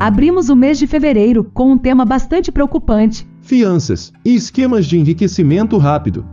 Abrimos o mês de fevereiro com um tema bastante preocupante: fianças e esquemas de enriquecimento rápido.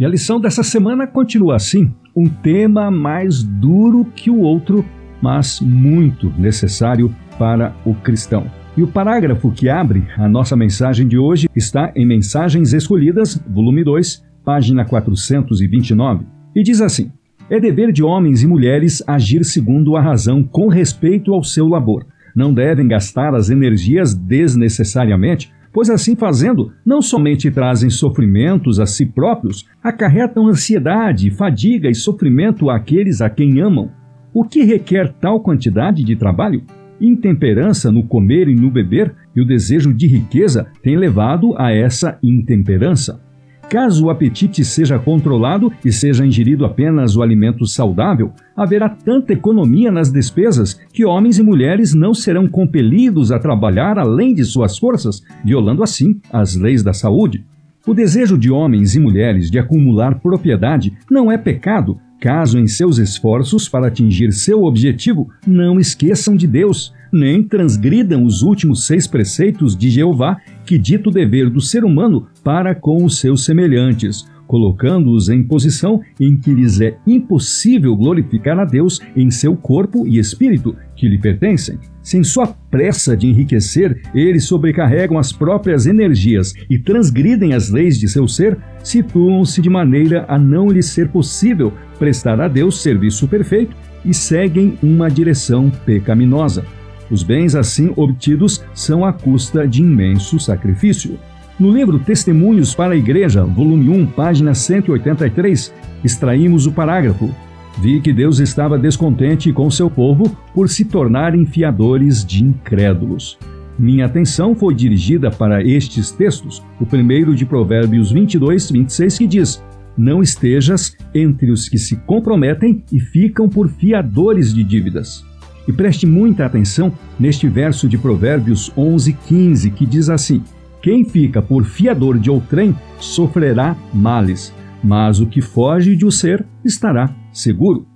E a lição dessa semana continua assim: um tema mais duro que o outro, mas muito necessário para o cristão. E o parágrafo que abre a nossa mensagem de hoje está em Mensagens Escolhidas, volume 2, página 429, e diz assim: É dever de homens e mulheres agir segundo a razão com respeito ao seu labor. Não devem gastar as energias desnecessariamente, pois assim fazendo, não somente trazem sofrimentos a si próprios, acarretam ansiedade, fadiga e sofrimento àqueles a quem amam. O que requer tal quantidade de trabalho? Intemperança no comer e no beber e o desejo de riqueza tem levado a essa intemperança. Caso o apetite seja controlado e seja ingerido apenas o alimento saudável, haverá tanta economia nas despesas que homens e mulheres não serão compelidos a trabalhar além de suas forças, violando assim as leis da saúde. O desejo de homens e mulheres de acumular propriedade não é pecado, caso em seus esforços para atingir seu objetivo não esqueçam de Deus, nem transgridam os últimos seis preceitos de Jeová que dita o dever do ser humano para com os seus semelhantes, colocando-os em posição em que lhes é impossível glorificar a Deus em seu corpo e espírito que lhe pertencem. Sem sua pressa de enriquecer, eles sobrecarregam as próprias energias e transgridem as leis de seu ser, situam-se de maneira a não lhes ser possível prestar a Deus serviço perfeito e seguem uma direção pecaminosa. Os bens assim obtidos são à custa de imenso sacrifício. No livro Testemunhos para a Igreja, volume 1, página 183, extraímos o parágrafo: Vi que Deus estava descontente com seu povo por se tornarem fiadores de incrédulos. Minha atenção foi dirigida para estes textos, o primeiro de Provérbios 22, 26, que diz: Não estejas entre os que se comprometem e ficam por fiadores de dívidas. E preste muita atenção neste verso de Provérbios 11, 15, que diz assim: Quem fica por fiador de outrem sofrerá males, mas o que foge de o ser estará seguro.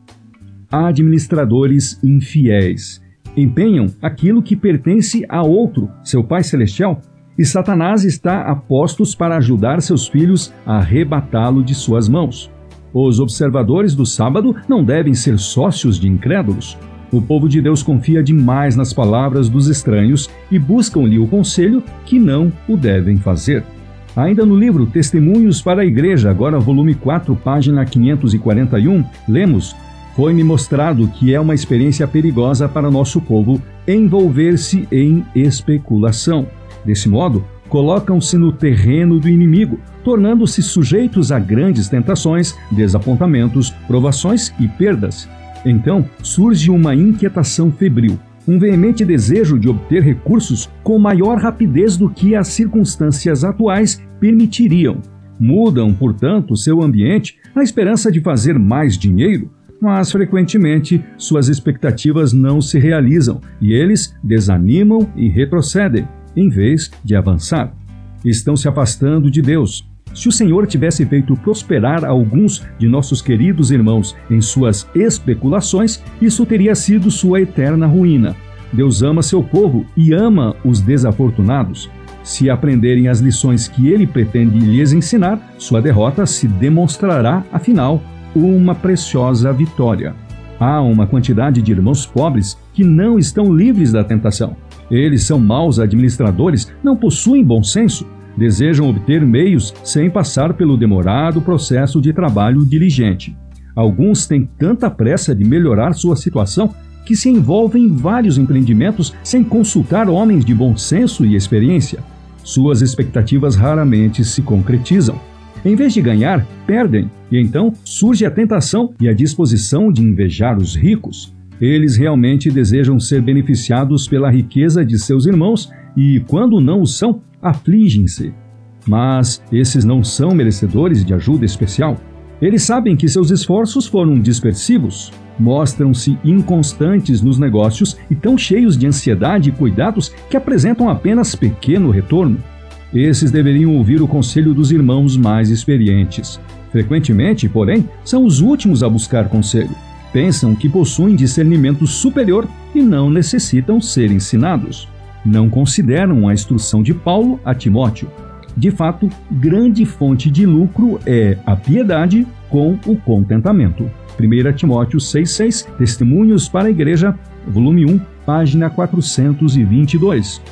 Administradores infiéis empenham aquilo que pertence a outro, seu Pai Celestial, e Satanás está a postos para ajudar seus filhos a arrebatá-lo de suas mãos. Os observadores do sábado não devem ser sócios de incrédulos. O povo de Deus confia demais nas palavras dos estranhos e buscam-lhe o conselho que não o devem fazer. Ainda no livro Testemunhos para a Igreja, agora volume 4, página 541, lemos: Foi-me mostrado que é uma experiência perigosa para nosso povo envolver-se em especulação. Desse modo, colocam-se no terreno do inimigo, tornando-se sujeitos a grandes tentações, desapontamentos, provações e perdas. Então surge uma inquietação febril, um veemente desejo de obter recursos com maior rapidez do que as circunstâncias atuais permitiriam. Mudam, portanto, seu ambiente na esperança de fazer mais dinheiro, mas frequentemente suas expectativas não se realizam e eles desanimam e retrocedem, em vez de avançar. Estão se afastando de Deus, se o Senhor tivesse feito prosperar alguns de nossos queridos irmãos em suas especulações, isso teria sido sua eterna ruína. Deus ama seu povo e ama os desafortunados. Se aprenderem as lições que ele pretende lhes ensinar, sua derrota se demonstrará, afinal, uma preciosa vitória. Há uma quantidade de irmãos pobres que não estão livres da tentação. Eles são maus administradores, não possuem bom senso, desejam obter meios sem passar pelo demorado processo de trabalho diligente. Alguns têm tanta pressa de melhorar sua situação que se envolvem em vários empreendimentos sem consultar homens de bom senso e experiência. Suas expectativas raramente se concretizam. Em vez de ganhar, perdem, e então surge a tentação e a disposição de invejar os ricos. Eles realmente desejam ser beneficiados pela riqueza de seus irmãos e, quando não o são, afligem-se. Mas esses não são merecedores de ajuda especial. Eles sabem que seus esforços foram dispersivos, mostram-se inconstantes nos negócios e tão cheios de ansiedade e cuidados que apresentam apenas pequeno retorno. Esses deveriam ouvir o conselho dos irmãos mais experientes. Frequentemente, porém, são os últimos a buscar conselho. Pensam que possuem discernimento superior e não necessitam ser ensinados. Não consideram a instrução de Paulo a Timóteo. De fato, grande fonte de lucro é a piedade com o contentamento. 1 Timóteo 6,6 Testemunhos para a Igreja, volume 1, página 422.